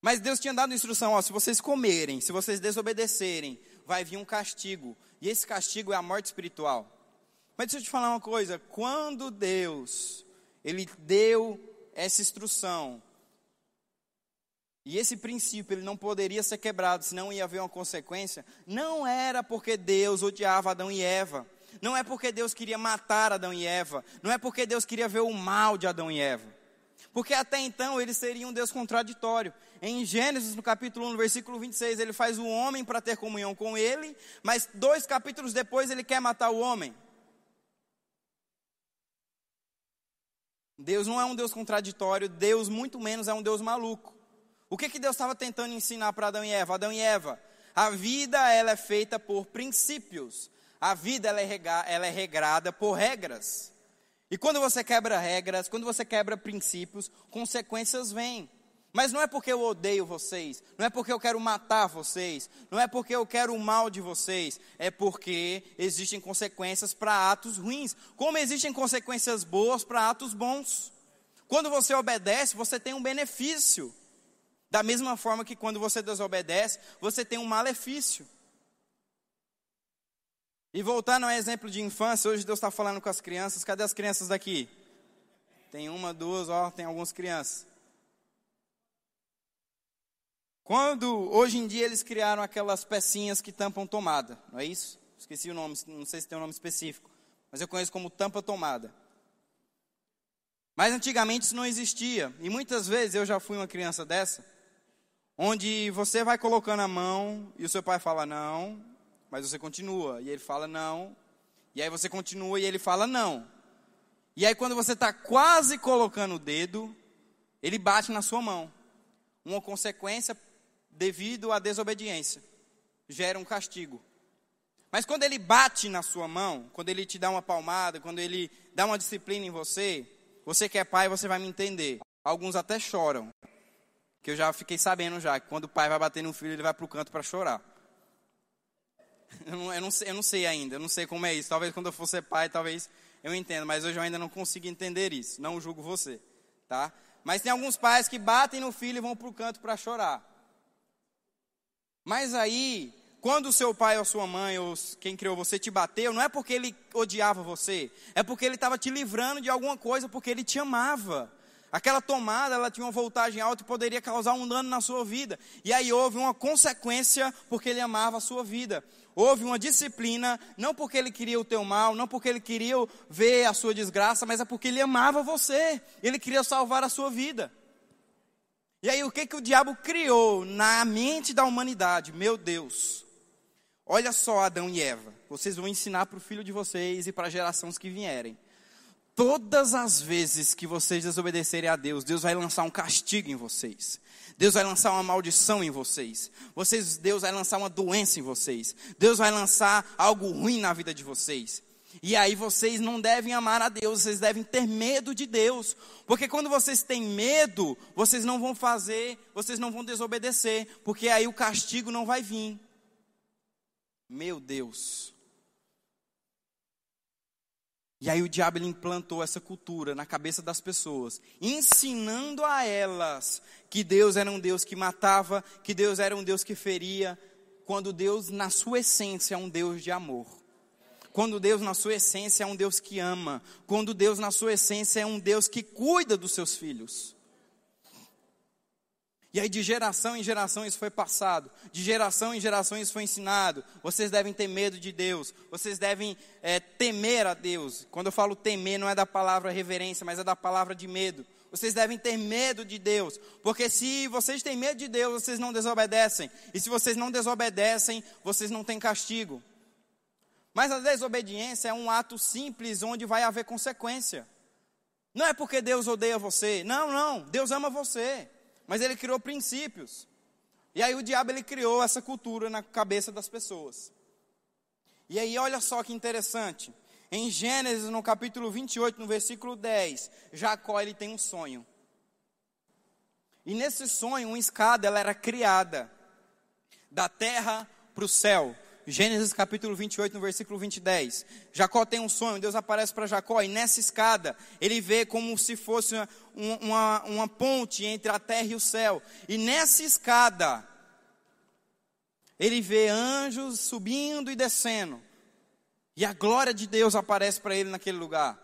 Mas Deus tinha dado instrução: ó, se vocês comerem, se vocês desobedecerem, vai vir um castigo. E esse castigo é a morte espiritual. Mas deixa eu te falar uma coisa: quando Deus, Ele deu essa instrução, e esse princípio ele não poderia ser quebrado, senão ia haver uma consequência, não era porque Deus odiava Adão e Eva não é porque Deus queria matar Adão e Eva, não é porque Deus queria ver o mal de Adão e Eva. Porque até então eles seriam um Deus contraditório. Em Gênesis, no capítulo 1, no versículo 26, ele faz o homem para ter comunhão com ele, mas dois capítulos depois ele quer matar o homem. Deus não é um Deus contraditório, Deus muito menos é um Deus maluco. O que, que Deus estava tentando ensinar para Adão e Eva? Adão e Eva, a vida ela é feita por princípios. A vida ela é, rega, ela é regrada por regras. E quando você quebra regras, quando você quebra princípios, consequências vêm. Mas não é porque eu odeio vocês, não é porque eu quero matar vocês, não é porque eu quero o mal de vocês, é porque existem consequências para atos ruins, como existem consequências boas para atos bons. Quando você obedece, você tem um benefício. Da mesma forma que quando você desobedece, você tem um malefício. E voltando ao exemplo de infância, hoje Deus está falando com as crianças. Cadê as crianças daqui? Tem uma, duas, ó, tem algumas crianças. Quando, hoje em dia, eles criaram aquelas pecinhas que tampam tomada, não é isso? Esqueci o nome, não sei se tem um nome específico, mas eu conheço como tampa tomada. Mas antigamente isso não existia, e muitas vezes eu já fui uma criança dessa, onde você vai colocando a mão e o seu pai fala não, mas você continua. E ele fala não. E aí você continua e ele fala não. E aí quando você está quase colocando o dedo, ele bate na sua mão. Uma consequência devido à desobediência. Gera um castigo. Mas quando ele bate na sua mão, quando ele te dá uma palmada, quando ele dá uma disciplina em você, você que é pai, você vai me entender. Alguns até choram. Que eu já fiquei sabendo já, que quando o pai vai bater no filho, ele vai para o canto para chorar. Eu não, eu, não sei, eu não sei ainda, eu não sei como é isso. Talvez quando eu for ser pai, talvez eu entenda, mas hoje eu ainda não consigo entender isso. Não julgo você, tá? Mas tem alguns pais que batem no filho e vão para o canto para chorar. Mas aí, quando o seu pai ou sua mãe ou quem criou você te bateu, não é porque ele odiava você, é porque ele estava te livrando de alguma coisa, porque ele te amava. Aquela tomada, ela tinha uma voltagem alta e poderia causar um dano na sua vida. E aí houve uma consequência porque ele amava a sua vida. Houve uma disciplina, não porque ele queria o teu mal, não porque ele queria ver a sua desgraça, mas é porque ele amava você. Ele queria salvar a sua vida. E aí o que que o diabo criou na mente da humanidade? Meu Deus. Olha só Adão e Eva. Vocês vão ensinar para o filho de vocês e para as gerações que vierem. Todas as vezes que vocês desobedecerem a Deus, Deus vai lançar um castigo em vocês. Deus vai lançar uma maldição em vocês. vocês. Deus vai lançar uma doença em vocês. Deus vai lançar algo ruim na vida de vocês. E aí vocês não devem amar a Deus, vocês devem ter medo de Deus. Porque quando vocês têm medo, vocês não vão fazer, vocês não vão desobedecer, porque aí o castigo não vai vir. Meu Deus. E aí o diabo ele implantou essa cultura na cabeça das pessoas, ensinando a elas que Deus era um Deus que matava, que Deus era um Deus que feria, quando Deus na sua essência é um Deus de amor. Quando Deus na sua essência é um Deus que ama, quando Deus na sua essência é um Deus que cuida dos seus filhos. E aí, de geração em geração, isso foi passado. De geração em geração, isso foi ensinado. Vocês devem ter medo de Deus. Vocês devem é, temer a Deus. Quando eu falo temer, não é da palavra reverência, mas é da palavra de medo. Vocês devem ter medo de Deus. Porque se vocês têm medo de Deus, vocês não desobedecem. E se vocês não desobedecem, vocês não têm castigo. Mas a desobediência é um ato simples onde vai haver consequência. Não é porque Deus odeia você. Não, não. Deus ama você mas ele criou princípios. E aí o diabo ele criou essa cultura na cabeça das pessoas. E aí olha só que interessante. Em Gênesis, no capítulo 28, no versículo 10, Jacó ele tem um sonho. E nesse sonho, uma escada ela era criada da terra para o céu. Gênesis capítulo 28, no versículo 20 e 10. Jacó tem um sonho, Deus aparece para Jacó, e nessa escada ele vê como se fosse uma, uma, uma ponte entre a terra e o céu. E nessa escada, ele vê anjos subindo e descendo. E a glória de Deus aparece para ele naquele lugar.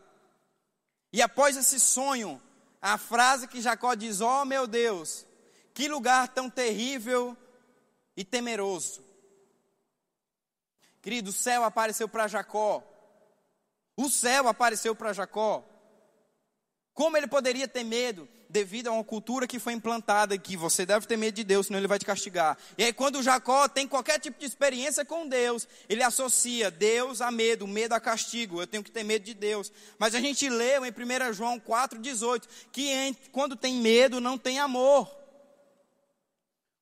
E após esse sonho, a frase que Jacó diz: Oh meu Deus, que lugar tão terrível e temeroso. Querido, o céu apareceu para Jacó. O céu apareceu para Jacó. Como ele poderia ter medo? Devido a uma cultura que foi implantada que você deve ter medo de Deus, senão ele vai te castigar. E aí, quando Jacó tem qualquer tipo de experiência com Deus, ele associa Deus a medo, medo a castigo. Eu tenho que ter medo de Deus. Mas a gente leu em 1 João 4,18 que quando tem medo, não tem amor.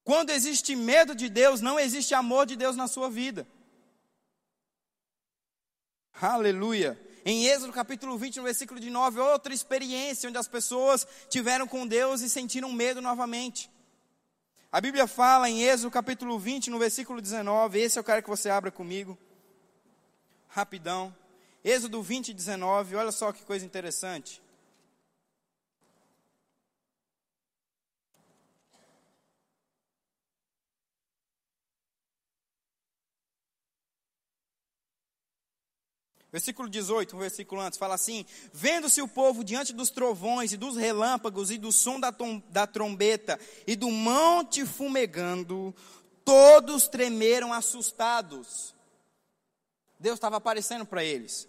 Quando existe medo de Deus, não existe amor de Deus na sua vida. Aleluia. Em Êxodo capítulo 20, no versículo de 9, outra experiência onde as pessoas tiveram com Deus e sentiram medo novamente. A Bíblia fala em Êxodo capítulo 20, no versículo 19, esse eu quero que você abra comigo. Rapidão. Êxodo 20, 19, olha só que coisa interessante. Versículo 18, um versículo antes, fala assim: Vendo-se o povo diante dos trovões e dos relâmpagos e do som da, da trombeta e do monte fumegando, todos tremeram assustados. Deus estava aparecendo para eles.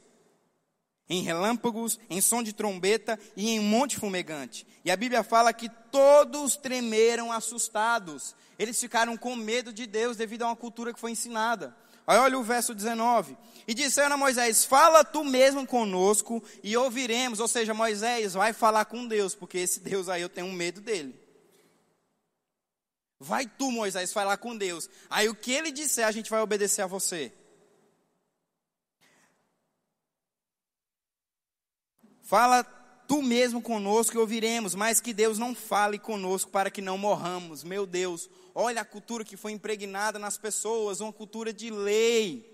Em relâmpagos, em som de trombeta e em monte fumegante. E a Bíblia fala que todos tremeram assustados. Eles ficaram com medo de Deus devido a uma cultura que foi ensinada. Aí olha o verso 19. E disseram a Moisés: Fala tu mesmo conosco e ouviremos. Ou seja, Moisés vai falar com Deus, porque esse Deus aí eu tenho medo dele. Vai tu, Moisés, falar com Deus. Aí o que ele disser, a gente vai obedecer a você. Fala tu mesmo conosco e ouviremos, mas que Deus não fale conosco para que não morramos. Meu Deus, olha a cultura que foi impregnada nas pessoas, uma cultura de lei.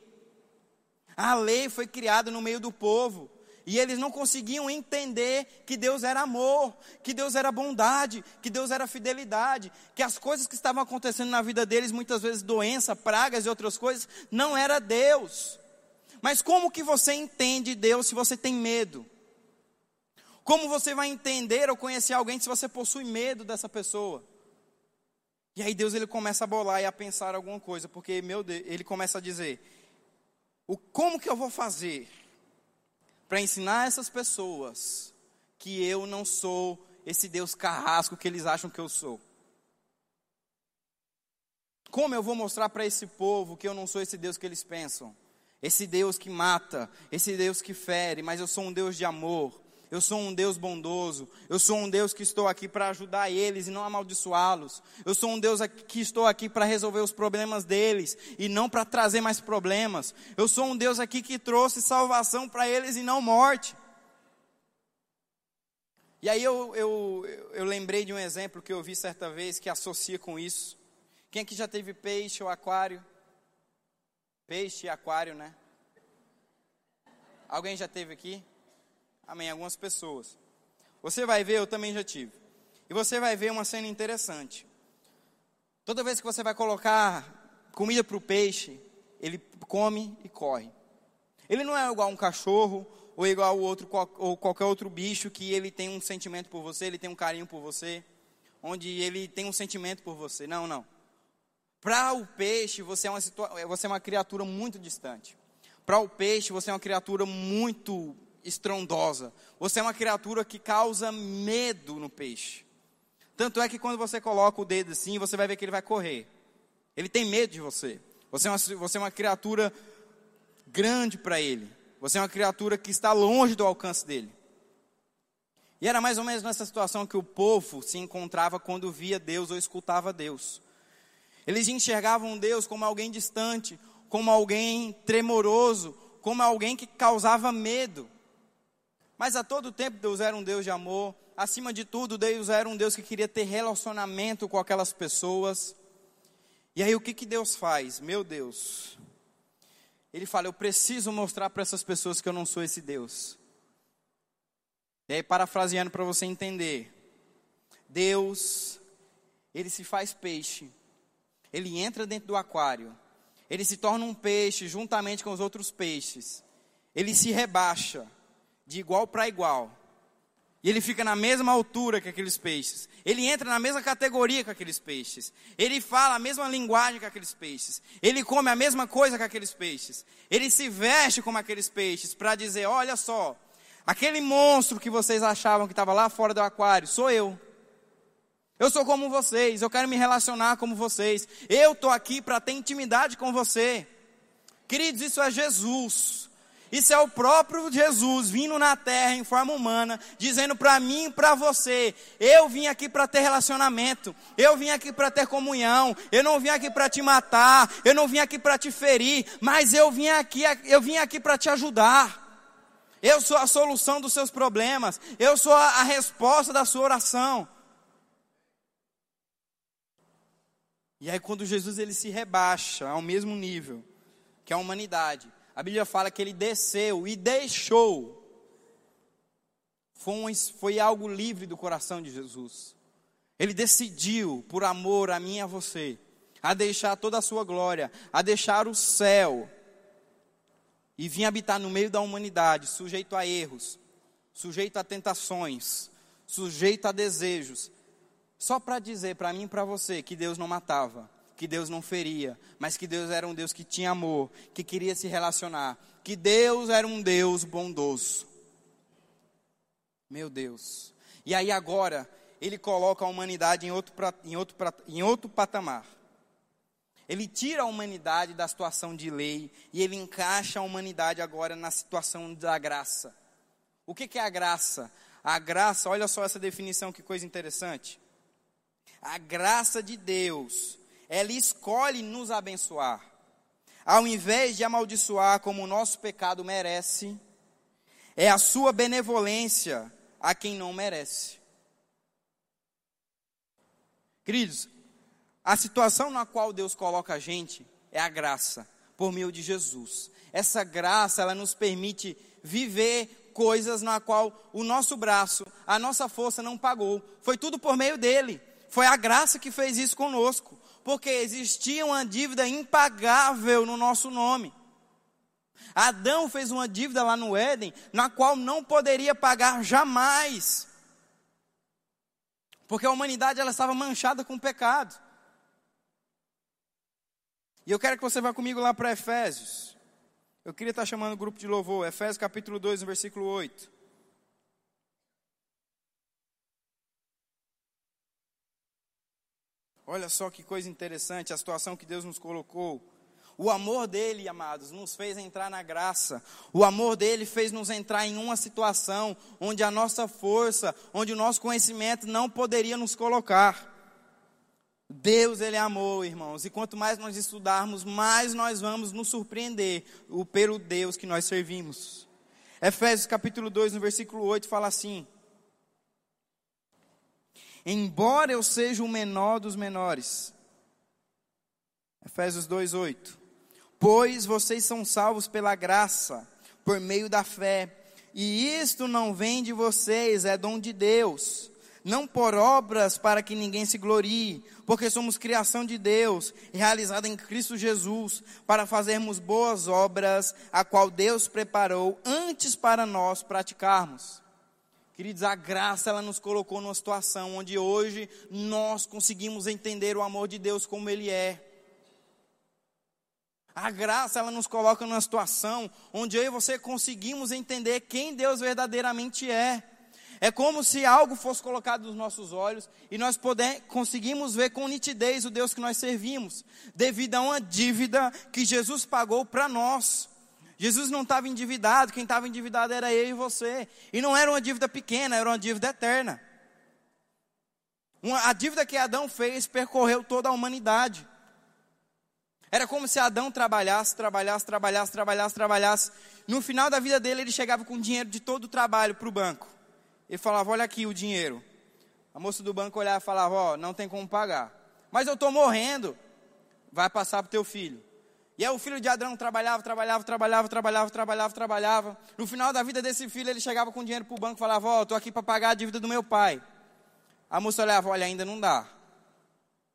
A lei foi criada no meio do povo. E eles não conseguiam entender que Deus era amor, que Deus era bondade, que Deus era fidelidade, que as coisas que estavam acontecendo na vida deles, muitas vezes doença, pragas e outras coisas, não era Deus. Mas como que você entende Deus se você tem medo? Como você vai entender ou conhecer alguém se você possui medo dessa pessoa? E aí Deus ele começa a bolar e a pensar alguma coisa, porque meu Deus, ele começa a dizer: o como que eu vou fazer para ensinar essas pessoas que eu não sou esse Deus carrasco que eles acham que eu sou? Como eu vou mostrar para esse povo que eu não sou esse Deus que eles pensam? Esse Deus que mata, esse Deus que fere, mas eu sou um Deus de amor, eu sou um Deus bondoso, eu sou um Deus que estou aqui para ajudar eles e não amaldiçoá-los. Eu sou um Deus que estou aqui para resolver os problemas deles e não para trazer mais problemas. Eu sou um Deus aqui que trouxe salvação para eles e não morte. E aí eu, eu, eu lembrei de um exemplo que eu vi certa vez que associa com isso. Quem aqui já teve peixe ou aquário? Peixe e aquário, né? Alguém já teve aqui? Amém. Algumas pessoas. Você vai ver, eu também já tive. E você vai ver uma cena interessante. Toda vez que você vai colocar comida para o peixe, ele come e corre. Ele não é igual um cachorro ou igual outro ou qualquer outro bicho que ele tem um sentimento por você, ele tem um carinho por você, onde ele tem um sentimento por você. Não, não. Para o peixe, você é, uma você é uma criatura muito distante. Para o peixe, você é uma criatura muito estrondosa. Você é uma criatura que causa medo no peixe. Tanto é que quando você coloca o dedo assim, você vai ver que ele vai correr. Ele tem medo de você. Você é uma, você é uma criatura grande para ele. Você é uma criatura que está longe do alcance dele. E era mais ou menos nessa situação que o povo se encontrava quando via Deus ou escutava Deus. Eles enxergavam Deus como alguém distante, como alguém tremoroso, como alguém que causava medo. Mas a todo tempo Deus era um Deus de amor. Acima de tudo, Deus era um Deus que queria ter relacionamento com aquelas pessoas. E aí o que, que Deus faz? Meu Deus. Ele fala: Eu preciso mostrar para essas pessoas que eu não sou esse Deus. E aí, parafraseando para você entender: Deus, ele se faz peixe, ele entra dentro do aquário, ele se torna um peixe juntamente com os outros peixes, ele se rebaixa de igual para igual. E ele fica na mesma altura que aqueles peixes. Ele entra na mesma categoria que aqueles peixes. Ele fala a mesma linguagem que aqueles peixes. Ele come a mesma coisa que aqueles peixes. Ele se veste como aqueles peixes para dizer: olha só, aquele monstro que vocês achavam que estava lá fora do aquário, sou eu. Eu sou como vocês, eu quero me relacionar como vocês. Eu estou aqui para ter intimidade com você. Queridos, isso é Jesus. Isso é o próprio Jesus vindo na terra em forma humana, dizendo para mim e para você: eu vim aqui para ter relacionamento, eu vim aqui para ter comunhão, eu não vim aqui para te matar, eu não vim aqui para te ferir, mas eu vim aqui, eu vim aqui para te ajudar. Eu sou a solução dos seus problemas, eu sou a, a resposta da sua oração. E aí quando Jesus ele se rebaixa ao mesmo nível que a humanidade, a Bíblia fala que ele desceu e deixou. Foi, um, foi algo livre do coração de Jesus. Ele decidiu, por amor a mim e a você, a deixar toda a sua glória, a deixar o céu e vir habitar no meio da humanidade, sujeito a erros, sujeito a tentações, sujeito a desejos, só para dizer para mim e para você que Deus não matava, que Deus não feria, mas que Deus era um Deus que tinha amor, que queria se relacionar, que Deus era um Deus bondoso. Meu Deus. E aí agora, ele coloca a humanidade em outro, em outro, em outro patamar. Ele tira a humanidade da situação de lei e ele encaixa a humanidade agora na situação da graça. O que, que é a graça? A graça, olha só essa definição, que coisa interessante. A graça de Deus ela escolhe nos abençoar. Ao invés de amaldiçoar como o nosso pecado merece, é a sua benevolência a quem não merece. Queridos, a situação na qual Deus coloca a gente é a graça, por meio de Jesus. Essa graça, ela nos permite viver coisas na qual o nosso braço, a nossa força não pagou. Foi tudo por meio dele. Foi a graça que fez isso conosco porque existia uma dívida impagável no nosso nome. Adão fez uma dívida lá no Éden, na qual não poderia pagar jamais. Porque a humanidade ela estava manchada com pecado. E eu quero que você vá comigo lá para Efésios. Eu queria estar chamando o grupo de louvor, Efésios capítulo 2, versículo 8. Olha só que coisa interessante, a situação que Deus nos colocou. O amor dele, amados, nos fez entrar na graça. O amor dele fez nos entrar em uma situação onde a nossa força, onde o nosso conhecimento não poderia nos colocar. Deus, Ele é amor, irmãos, e quanto mais nós estudarmos, mais nós vamos nos surpreender pelo Deus que nós servimos. Efésios capítulo 2, no versículo 8, fala assim: Embora eu seja o menor dos menores, Efésios 2, 8: Pois vocês são salvos pela graça, por meio da fé, e isto não vem de vocês, é dom de Deus. Não por obras para que ninguém se glorie, porque somos criação de Deus, realizada em Cristo Jesus, para fazermos boas obras, a qual Deus preparou antes para nós praticarmos. Queridos, a graça ela nos colocou numa situação onde hoje nós conseguimos entender o amor de Deus como ele é. A graça ela nos coloca numa situação onde eu e você conseguimos entender quem Deus verdadeiramente é. É como se algo fosse colocado nos nossos olhos e nós poder, conseguimos ver com nitidez o Deus que nós servimos, devido a uma dívida que Jesus pagou para nós. Jesus não estava endividado, quem estava endividado era eu e você. E não era uma dívida pequena, era uma dívida eterna. Uma, a dívida que Adão fez percorreu toda a humanidade. Era como se Adão trabalhasse, trabalhasse, trabalhasse, trabalhasse, trabalhasse. No final da vida dele, ele chegava com dinheiro de todo o trabalho para o banco. Ele falava: Olha aqui o dinheiro. A moça do banco olhava e falava: Ó, oh, não tem como pagar. Mas eu estou morrendo. Vai passar para o teu filho. E aí o filho de Adão trabalhava, trabalhava, trabalhava, trabalhava, trabalhava, trabalhava. No final da vida desse filho, ele chegava com dinheiro para o banco e falava: Ó, oh, estou aqui para pagar a dívida do meu pai. A moça olhava: Olha, ainda não dá.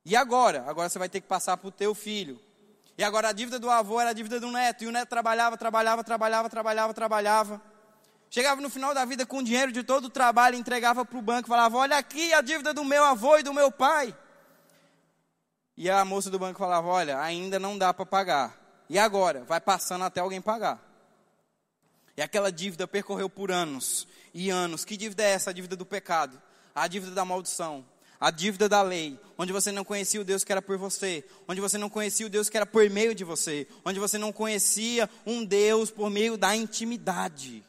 E agora? Agora você vai ter que passar para o teu filho. E agora a dívida do avô era a dívida do neto. E o neto trabalhava, trabalhava, trabalhava, trabalhava, trabalhava. Chegava no final da vida com o dinheiro de todo o trabalho, entregava para o banco, falava: Olha aqui a dívida do meu avô e do meu pai. E a moça do banco falava: Olha, ainda não dá para pagar. E agora? Vai passando até alguém pagar. E aquela dívida percorreu por anos e anos. Que dívida é essa? A dívida do pecado, a dívida da maldição, a dívida da lei, onde você não conhecia o Deus que era por você, onde você não conhecia o Deus que era por meio de você, onde você não conhecia um Deus por meio da intimidade.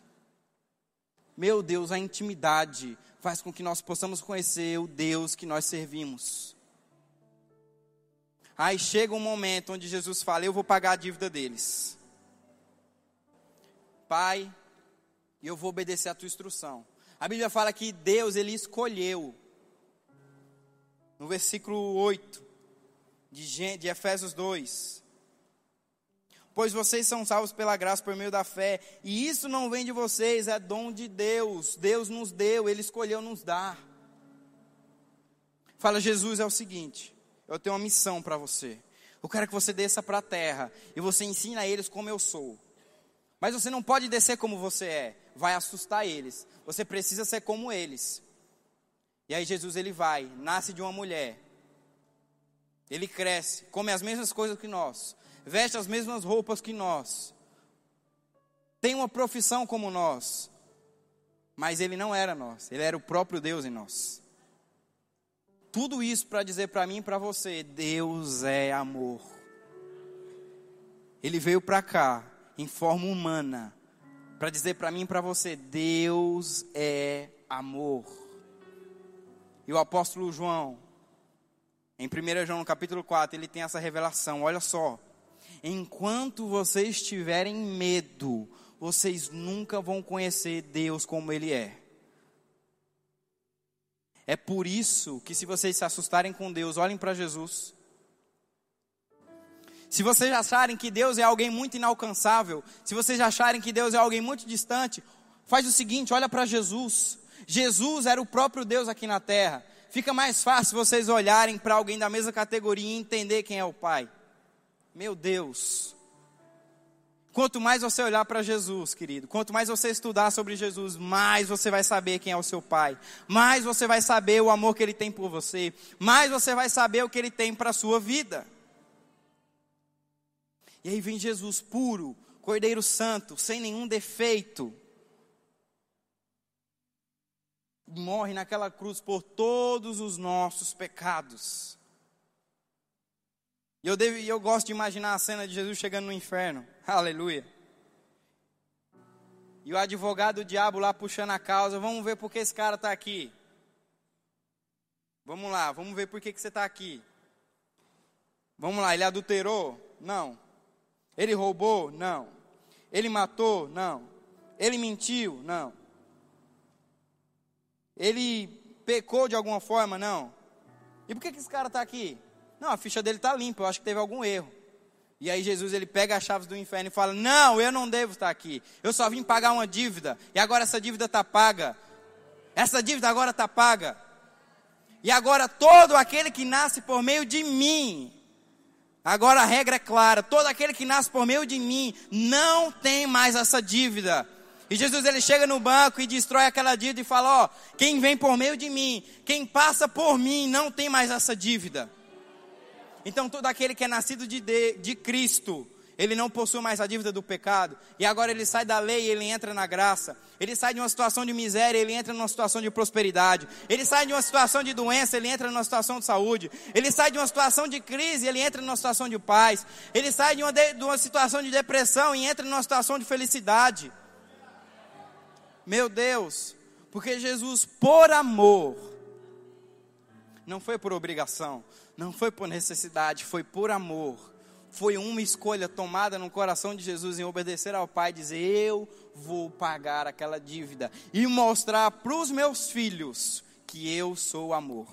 Meu Deus, a intimidade faz com que nós possamos conhecer o Deus que nós servimos. Aí chega um momento onde Jesus fala: Eu vou pagar a dívida deles. Pai, eu vou obedecer a tua instrução. A Bíblia fala que Deus, ele escolheu. No versículo 8 de Efésios 2 pois vocês são salvos pela graça por meio da fé, e isso não vem de vocês, é dom de Deus. Deus nos deu, ele escolheu nos dar. Fala, Jesus é o seguinte: eu tenho uma missão para você. Eu quero que você desça para a terra e você ensina a eles como eu sou. Mas você não pode descer como você é, vai assustar eles. Você precisa ser como eles. E aí Jesus ele vai, nasce de uma mulher. Ele cresce, come as mesmas coisas que nós, veste as mesmas roupas que nós, tem uma profissão como nós, mas ele não era nós, ele era o próprio Deus em nós. Tudo isso para dizer para mim e para você: Deus é amor. Ele veio para cá em forma humana para dizer para mim e para você: Deus é amor. E o apóstolo João, em 1 João no capítulo 4, ele tem essa revelação. Olha só enquanto vocês tiverem medo, vocês nunca vão conhecer Deus como Ele é. É por isso que, se vocês se assustarem com Deus, olhem para Jesus. Se vocês acharem que Deus é alguém muito inalcançável, se vocês acharem que Deus é alguém muito distante, faz o seguinte: olha para Jesus. Jesus era o próprio Deus aqui na terra. Fica mais fácil vocês olharem para alguém da mesma categoria e entender quem é o Pai. Meu Deus. Quanto mais você olhar para Jesus, querido, quanto mais você estudar sobre Jesus, mais você vai saber quem é o seu Pai, mais você vai saber o amor que Ele tem por você, mais você vai saber o que Ele tem para a sua vida. E aí vem Jesus puro, Cordeiro Santo, sem nenhum defeito. Morre naquela cruz por todos os nossos pecados. E eu, devo, eu gosto de imaginar a cena de Jesus chegando no inferno. *laughs* Aleluia. E o advogado do diabo lá puxando a causa. Vamos ver por que esse cara está aqui. Vamos lá, vamos ver por que, que você está aqui. Vamos lá, ele adulterou? Não. Ele roubou? Não. Ele matou? Não. Ele mentiu? Não. Ele pecou de alguma forma? Não. E por que, que esse cara está aqui? Não, a ficha dele está limpa, eu acho que teve algum erro. E aí Jesus ele pega as chaves do inferno e fala: Não, eu não devo estar aqui. Eu só vim pagar uma dívida. E agora essa dívida está paga. Essa dívida agora está paga. E agora todo aquele que nasce por meio de mim. Agora a regra é clara: todo aquele que nasce por meio de mim não tem mais essa dívida. E Jesus ele chega no banco e destrói aquela dívida e fala: Ó, quem vem por meio de mim, quem passa por mim, não tem mais essa dívida. Então, todo aquele que é nascido de, de, de Cristo, ele não possui mais a dívida do pecado, e agora ele sai da lei e ele entra na graça. Ele sai de uma situação de miséria, ele entra numa situação de prosperidade. Ele sai de uma situação de doença, ele entra numa situação de saúde. Ele sai de uma situação de crise, ele entra numa situação de paz. Ele sai de uma, de, de uma situação de depressão e entra numa situação de felicidade. Meu Deus, porque Jesus, por amor, não foi por obrigação, não foi por necessidade, foi por amor. Foi uma escolha tomada no coração de Jesus em obedecer ao Pai, dizer: Eu vou pagar aquela dívida e mostrar para os meus filhos que eu sou amor.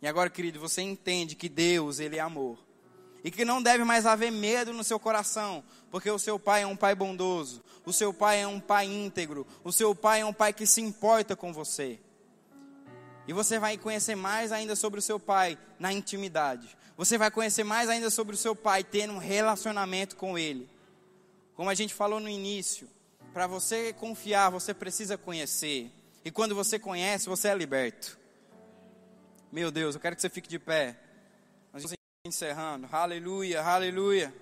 E agora, querido, você entende que Deus, Ele é amor. E que não deve mais haver medo no seu coração, porque o seu pai é um pai bondoso, o seu pai é um pai íntegro, o seu pai é um pai que se importa com você. E você vai conhecer mais ainda sobre o seu pai na intimidade. Você vai conhecer mais ainda sobre o seu pai tendo um relacionamento com ele. Como a gente falou no início, para você confiar, você precisa conhecer. E quando você conhece, você é liberto. Meu Deus, eu quero que você fique de pé. Nós estamos encerrando. Aleluia, aleluia.